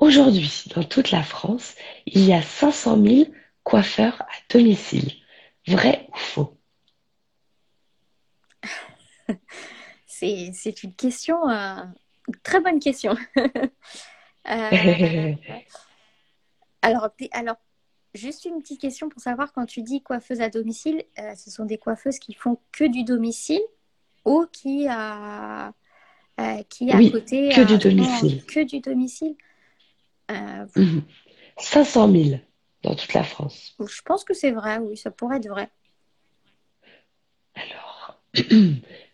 Aujourd'hui, dans toute la France, il y a 500 000 coiffeurs à domicile. Vrai ou faux? C'est, une question, euh, une très bonne question. Euh, alors, alors, juste une petite question pour savoir, quand tu dis coiffeuse à domicile, euh, ce sont des coiffeuses qui font que du domicile ou qui, a qui à Oui, côté que du domicile. que du domicile? Euh, Mhm. 500 000 dans toute la France. je pense que c'est vrai, oui, ça pourrait être vrai. Alors,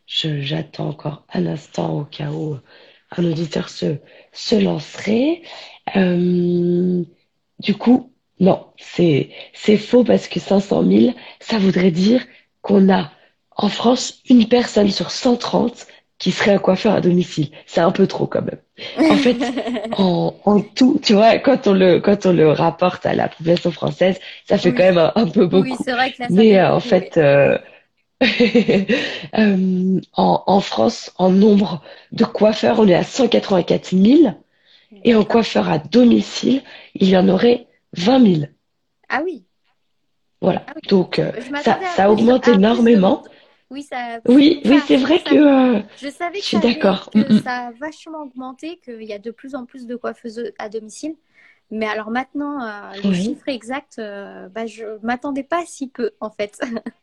j'attends encore un instant au cas où un auditeur se, se lancerait. Euh, du coup, non, c'est, c'est faux parce que 500 000, ça voudrait dire qu'on a en France une personne sur 130 qui serait un coiffeur à domicile. C'est un peu trop quand même. En fait, en, en tout, tu vois, quand on le, quand on le rapporte à la population française, ça fait Oui, quand même un, un peu oui, beaucoup. c'est vrai que là, ça Mais euh, en oui. fait, euh, euh, en, en France, en nombre de coiffeurs, on est à 184 000. Et en coiffeur à domicile, il y en aurait 20 000. Ah oui, Voilà. ah oui. Donc, euh, ça, ça augmente de énormément. Oui, ça, Oui, oui, c'est vrai ça, que euh, je savais je que suis d'accord. Mm, mm. ça a vachement augmenté, qu'il y a de plus en plus de coiffeuses à domicile. Mais alors maintenant, euh, le Oui. chiffre exact, euh, bah, je m'attendais pas à si peu, en fait.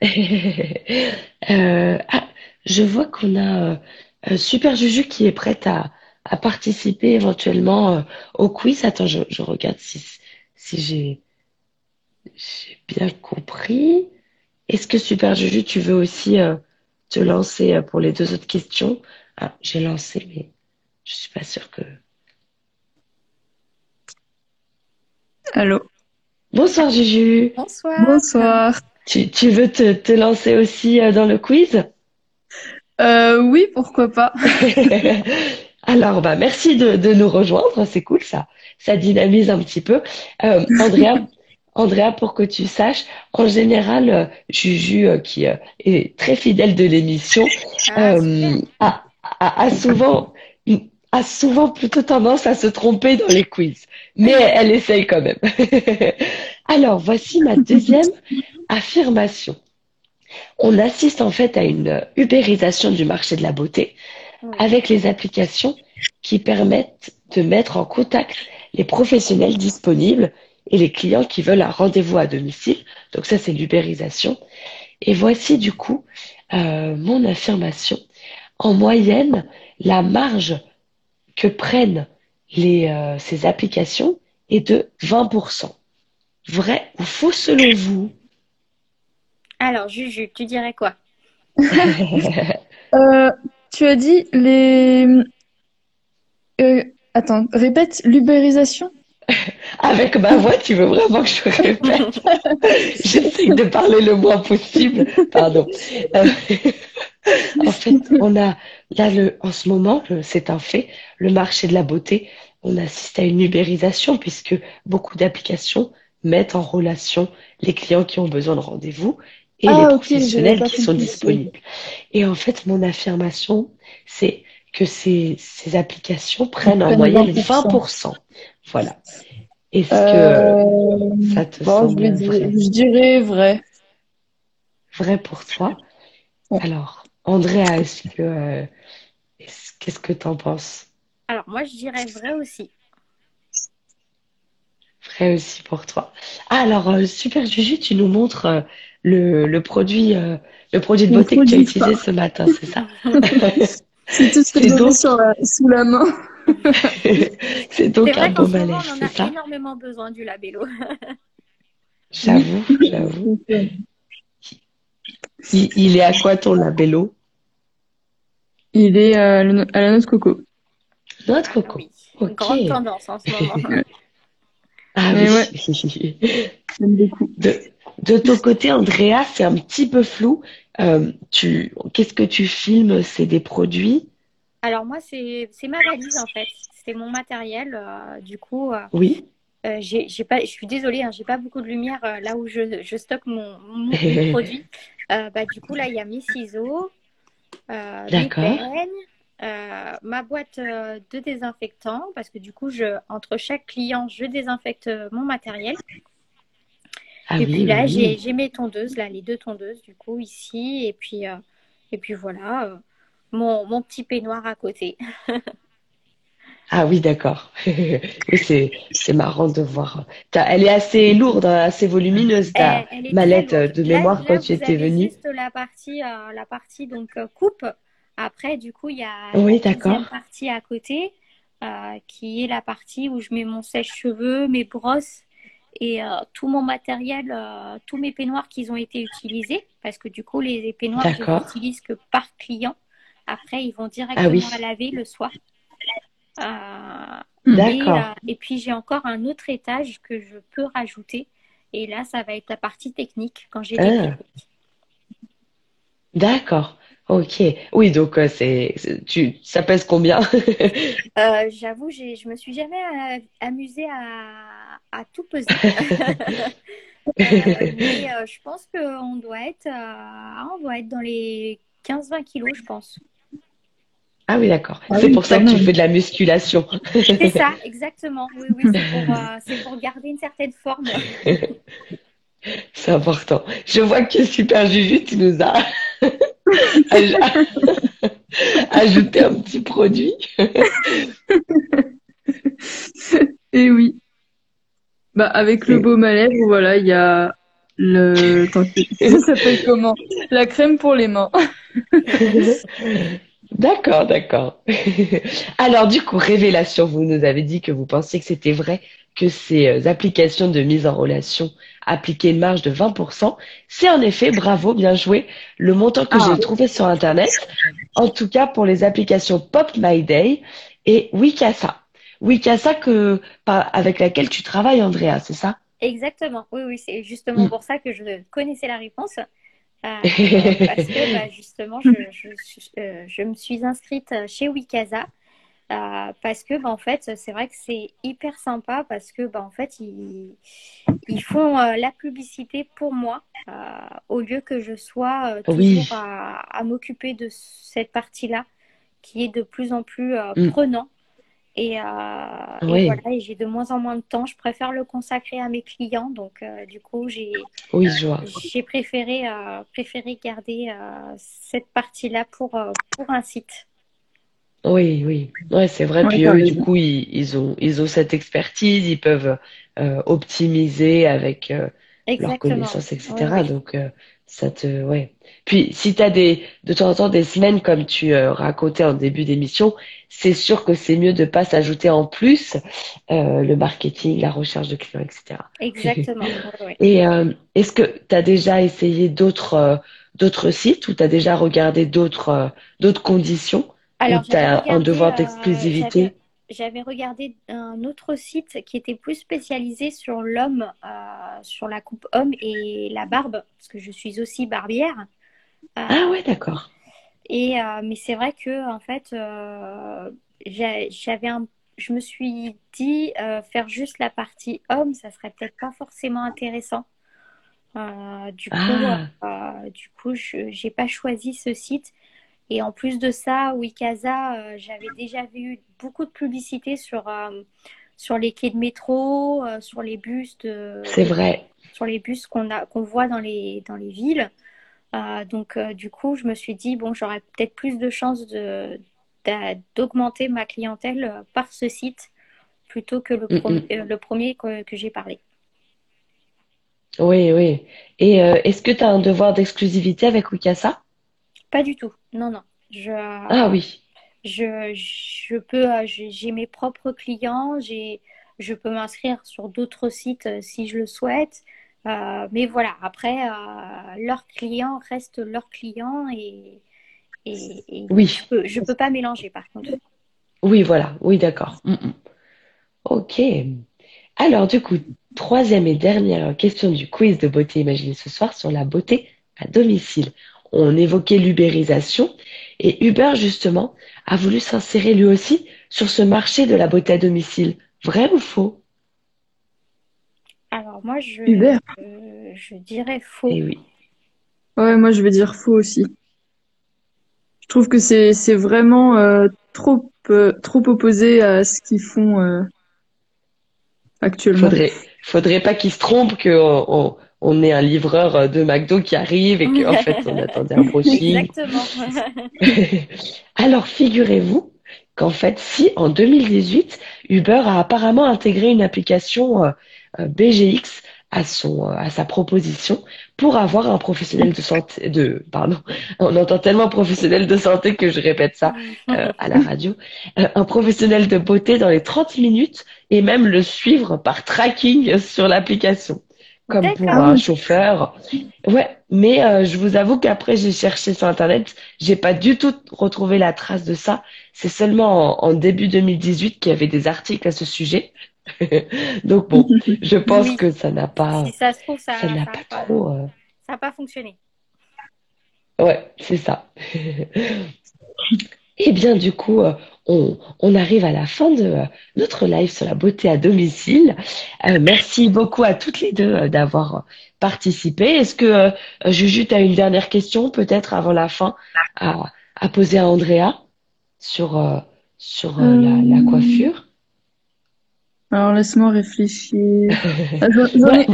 Ah, je vois qu'on a Super Juju qui est prête à, à participer éventuellement au quiz. Attends, je, je regarde si, j'ai bien compris. Est-ce que Super Juju, tu veux aussi euh, te lancer euh, pour les deux autres questions? Ah, j'ai lancé, mais je suis pas sûre que. Allô? Bonsoir Juju. Bonsoir. Bonsoir. Tu, tu veux te, te lancer aussi euh, dans le quiz? Euh, oui, pourquoi pas. Alors, bah, merci de, de nous rejoindre, c'est cool, ça, ça dynamise un petit peu. Euh, Andrea, Andrea, pour que tu saches, en général, euh, Juju, euh, qui euh, est très fidèle de l'émission, Ah, euh, a, a- a souvent, a souvent plutôt tendance à se tromper dans les quiz. Mais elle essaye quand même. Alors, voici ma deuxième affirmation. On assiste en fait à une ubérisation du marché de la beauté avec les applications qui permettent de mettre en contact les professionnels disponibles et les clients qui veulent un rendez-vous à domicile. Donc ça, c'est l'ubérisation. Et voici du coup euh, mon affirmation. En moyenne, la marge que prennent les, euh, ces applications est de 20%. Vrai ou faux selon vous? Alors, Juju, tu dirais quoi? Euh, tu as dit les... Euh, attends, répète, l'ubérisation? Avec ma voix, tu veux vraiment que je répète? J'essaie de parler le moins possible. Pardon. Euh, en fait, on a là le, en ce moment, c'est un fait, le marché de la beauté, on assiste à une ubérisation puisque beaucoup d'applications mettent en relation les clients qui ont besoin de rendez-vous et Ah, les j'avais professionnels qui sont disponibles. Et en fait, mon affirmation, c'est que ces, ces applications prennent en moyenne 20%. 20%. Voilà. Est-ce que Euh, ça te bon, je, semble dire- vrai? je dirais vrai. Vrai pour toi? Ouais. Alors, Andrea, est-ce que, euh, est-ce- qu'est-ce que t'en penses? Alors, moi, je dirais vrai aussi. Vrai aussi pour toi. Ah, alors, euh, super Juju, tu nous montres euh, le, le produit, euh, le produit de Le beauté que tu as utilisé ce matin, c'est ça? C'est tout ce que j'avais donc- sur la- sous la main. C'est donc C'est un vrai qu'en baume ce à moment, lèvres, on c'est a ça? énormément besoin du labello. J'avoue, j'avoue. Euh, Il, il est à quoi ton labello? Il est à, la no- à la noix de coco. Noix de coco. Oui, une Ok. grande tendance en ce moment. Ah Mais oui. J'aime beaucoup. De, de ton côté, Andrea, c'est un petit peu flou. Euh, tu, qu'est-ce que tu filmes? C'est des produits? Alors moi, c'est ma valise en fait. C'est mon matériel. euh, du coup, euh, Oui. euh, j'ai pas, je suis désolée, hein, j'ai pas beaucoup de lumière là où je, je stocke mon. Euh, bah, du coup, là, il y a mes ciseaux, mes peignes, ma boîte de désinfectant parce que du coup, je, entre chaque client, je désinfecte mon matériel. Ah Et oui, puis là, oui, j'ai mes tondeuses, là, les deux tondeuses, du coup, ici. Et puis, et puis voilà, mon, mon petit peignoir à côté. Ah oui, d'accord. Oui, c'est, c'est marrant de voir. T'as- elle est assez lourde, hein, assez volumineuse, ta Elle, mallette euh, de mémoire là, quand tu vous étais venue. juste la partie, euh, la partie donc euh, coupe. Après, du coup, il y a Oui, la deuxième partie à côté, euh, qui est la partie où je mets mon sèche-cheveux, mes brosses et euh, tout mon matériel, euh, tous mes peignoirs qui ont été utilisés, parce que du coup, les peignoirs, je les D'accord. utilise que par client. Après, ils vont Ah directement oui, à laver le soir. Euh, Hmm. et, d'accord. euh, et puis j'ai encore un autre étage que je peux rajouter. Et là, ça va être la partie technique quand j'ai Ah, d'accord. Ok. Oui, donc euh, c'est, tu, ça pèse combien? Euh, j'avoue, je me suis jamais amusée à, à tout peser. Euh, mais je pense qu'on doit être, on doit être dans les 15-20 kilos, je pense. Ah oui, d'accord. Ah C'est oui, pour ça que tu fais de la musculation. C'est ça, exactement. Oui, oui, c'est pour, euh, pour garder une certaine forme. C'est important. Je vois que Super Juju, tu nous as aj- ajouté un petit produit. Et oui. Bah, avec le baume à lèvres, voilà, il y a le, ça s'appelle comment? La crème pour les mains. D'accord, d'accord. Alors du coup, révélation, vous nous avez dit que vous pensiez que c'était vrai que ces euh, applications de mise en relation appliquaient une marge de 20%. C'est en effet, bravo, bien joué, le montant que Ah. j'ai trouvé sur Internet, en tout cas pour les applications Pop My Day et Wikasa. Wikasa que, avec laquelle tu travailles, Andrea, c'est ça? Exactement. Oui, oui, c'est justement Mm. pour ça que je connaissais la réponse. Euh, parce que bah, justement, je, je, je, euh, je me suis inscrite chez Wikasa Euh, parce que bah, en fait c'est vrai que c'est hyper sympa parce que bah, en fait ils, ils font euh, la publicité pour moi euh, au lieu que je sois toujours à, à m'occuper de cette partie là qui est de plus en plus mm. prenant et, voilà j'ai de moins en moins de temps. Je préfère le consacrer à mes clients. Donc du coup j'ai oui, j'ai préféré préféré garder cette partie là pour pour un site. Oui, oui, ouais, c'est vrai. Puis eux, du coup, ils, ils, ont, ils ont cette expertise, ils peuvent euh, optimiser avec euh, leurs connaissances, etc. Donc, euh, ça te, ouais. Puis, si tu as des, de temps en temps des semaines comme tu euh, racontais en début d'émission, c'est sûr que c'est mieux de pas s'ajouter en plus euh, le marketing, la recherche de clients, etc. Exactement. Et est-ce que tu as déjà essayé d'autres d'autres sites ou tu as déjà regardé d'autres d'autres conditions? Alors, tu as un devoir euh, d'exclusivité? J'avais regardé un autre site qui était plus spécialisé sur l'homme, euh, sur la coupe homme et la barbe, parce que je suis aussi barbière. Euh, ah ouais, d'accord. Et mais c'est vrai que en fait, j'avais un, je me suis dit faire juste la partie homme, ça serait peut-être pas forcément intéressant. du coup, ah. du coup, je n'ai pas choisi ce site. Et en plus de ça, Wikaza, euh, j'avais déjà vu beaucoup de publicité sur, euh, sur les quais de métro, euh, sur les bus C'est vrai. Sur les bus qu'on qu'on voit dans les, dans les villes. donc, du coup, je me suis dit, bon, j'aurais peut-être plus de chances de, d'augmenter ma clientèle par ce site plutôt que le, le premier que, que j'ai parlé. Oui, oui. Et est-ce que tu as un devoir d'exclusivité avec Wikasa? Pas du tout. Non, non. Je, ah oui. Je, je peux, euh, j'ai mes propres clients, j'ai, je peux m'inscrire sur d'autres sites euh, si je le souhaite. Euh, mais voilà, après, leurs clients restent leurs clients et, et, oui. je peux, je peux pas mélanger par contre. Oui, voilà, oui, d'accord. Mm, mm. Ok. Alors, du coup, troisième et dernière question du quiz de beauté imaginée ce soir sur la beauté à domicile on évoquait l'ubérisation et Uber justement a voulu s'insérer lui aussi sur ce marché de la beauté à domicile. Vrai ou faux? Alors moi je, Uber. je dirais faux. Eh oui. Ouais, moi je vais dire faux aussi. Je trouve que c'est c'est vraiment euh, trop euh, trop opposé à ce qu'ils font euh, actuellement. Faudrait faudrait pas qu'ils se trompent que on est un livreur euh, de McDo qui arrive et qu'en fait on attendait un brushing. Exactement. Alors figurez-vous qu'en fait si en 2018 Uber a apparemment intégré une application euh, euh, BGX à son à sa proposition pour avoir un professionnel de santé de pardon on entend tellement professionnel de santé que je répète ça à la radio un professionnel de beauté dans les 30 minutes et même le suivre par tracking sur l'application comme pour un chauffeur. Ouais, mais euh, je vous avoue qu'après j'ai cherché sur internet, j'ai pas du tout retrouvé la trace de ça. C'est seulement en, début 2018 qu'il y avait des articles à ce sujet. Donc bon, je pense que ça n'a pas. Si ça se trouve, ça n'a pas, trop. Euh, ça n'a pas fonctionné. Ouais, c'est ça. Et eh bien du coup, euh, on, arrive à la fin de euh, notre live sur la beauté à domicile. Euh, merci beaucoup à toutes les deux euh, d'avoir participé. Est-ce que Juju, tu as une dernière question peut-être avant la fin à, poser à Andrea sur, sur la, coiffure? Alors laisse-moi réfléchir.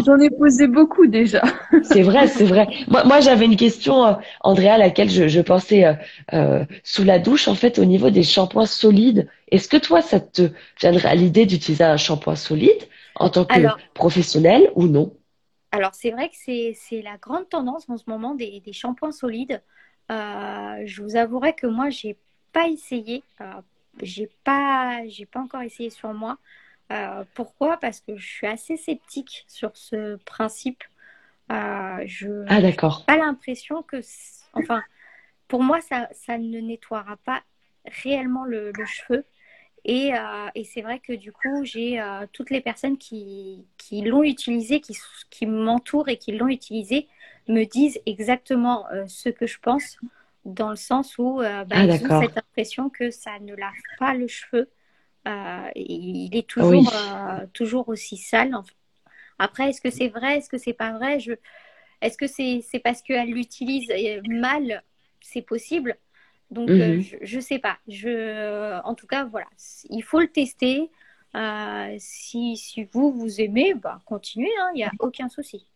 J'en ai, posé beaucoup déjà. c'est vrai, c'est vrai. Moi, moi j'avais une question, euh, Andrea, à laquelle je, je pensais euh, euh, sous la douche, en fait, au niveau des shampoings solides. Est-ce que toi, ça te viendrait à l'idée d'utiliser un shampoing solide en tant que professionnel ou non? Alors c'est vrai que c'est la grande tendance en ce moment des, des shampoings solides. je vous avouerai que moi, j'ai pas essayé. j'ai pas, j'ai pas encore essayé sur moi. Euh, pourquoi? Parce que je suis assez sceptique sur ce principe. Euh, je ah, d'accord. pas l'impression que, enfin, pour moi, ça, ça ne nettoiera pas réellement le, cheveu. Et, euh, et c'est vrai que du coup, j'ai toutes les personnes qui, qui l'ont utilisé, qui, qui m'entourent et qui l'ont utilisé, me disent exactement ce que je pense. dans le sens où bah, Ah, ils ont cette impression que ça ne lave pas le cheveu. Euh, il est toujours, Oui. euh, toujours aussi sale. Enfin, Après, est-ce que c'est vrai, est-ce que c'est pas vrai? Je... Est-ce que c'est parce qu'elle l'utilise euh, mal? C'est possible. Donc, euh, Mhm. je, je sais pas. Je, en tout cas, voilà. Il faut le tester. Si, si vous, vous aimez, bah, continuez, hein, il n'y a aucun souci.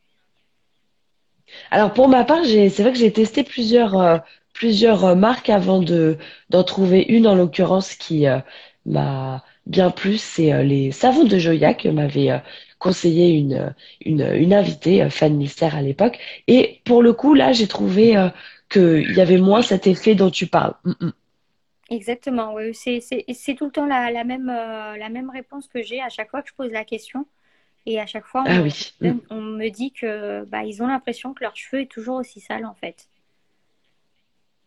Alors pour ma part, c'est vrai que j'ai testé plusieurs, plusieurs marques avant de, d'en trouver une en l'occurrence qui euh, m'a bien plu. C'est euh, les savons de Joya que m'avait euh, conseillé une, une, une invitée, euh, Fan Mystère à l'époque. Et pour le coup, là, j'ai trouvé qu'il y avait moins cet effet dont tu parles. Mm, mm. Exactement, oui. C'est, tout le temps la, la même, euh, la même réponse que j'ai à chaque fois que je pose la question. Et à chaque fois, Ah oui. Mm. on me dit que bah, ils ont l'impression que leur cheveu est toujours aussi sale, en fait.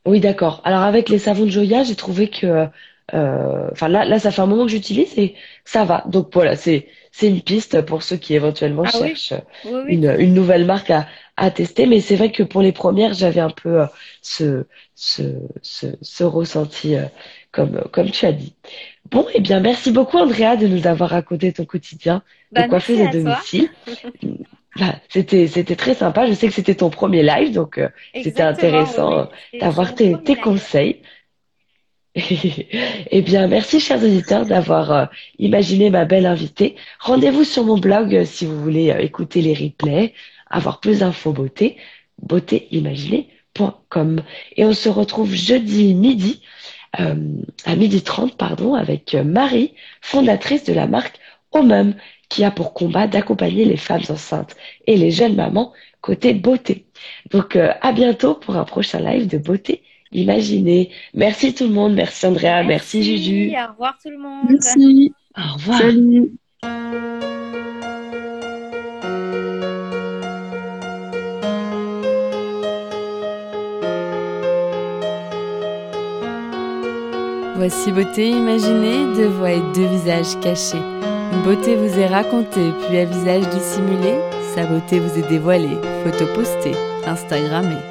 Oui, d'accord. Alors avec les savons de Joya, j'ai trouvé que, enfin là, là, ça fait un moment que j'utilise et ça va. Donc voilà, c'est, c'est une piste pour ceux qui éventuellement Ah cherchent oui, oui, une, une nouvelle marque à, à tester. Mais c'est vrai que pour les premières, j'avais un peu euh, ce, ce, ce, ce ressenti, euh, comme, comme tu as dit. Bon, eh bien, merci beaucoup, Andrea, de nous avoir raconté ton quotidien de Bah, merci coiffeuse à à domicile. Bah, c'était, c'était très sympa. Je sais que c'était ton premier live, donc euh, c'était intéressant euh, d'avoir tes, tes conseils. Eh bien, merci, chers auditeurs, d'avoir euh, imaginé ma belle invitée. Rendez-vous sur mon blog euh, si vous voulez euh, écouter les replays, avoir plus d'infos beauté, beautéimaginée.com. Et on se retrouve jeudi midi, à midi 30, pardon, avec Marie, fondatrice de la marque Omum, qui a pour combat d'accompagner les femmes enceintes et les jeunes mamans côté beauté. Donc, à bientôt pour un prochain live de beauté imaginée. Merci tout le monde. Merci Andrea. Merci Merci, Juju. au revoir tout le monde. Merci. Au revoir. Salut. Voici beauté imaginée, deux voix et deux visages cachés. Une beauté vous est racontée, puis à visage dissimulé, sa beauté vous est dévoilée, photo postée, Instagrammée.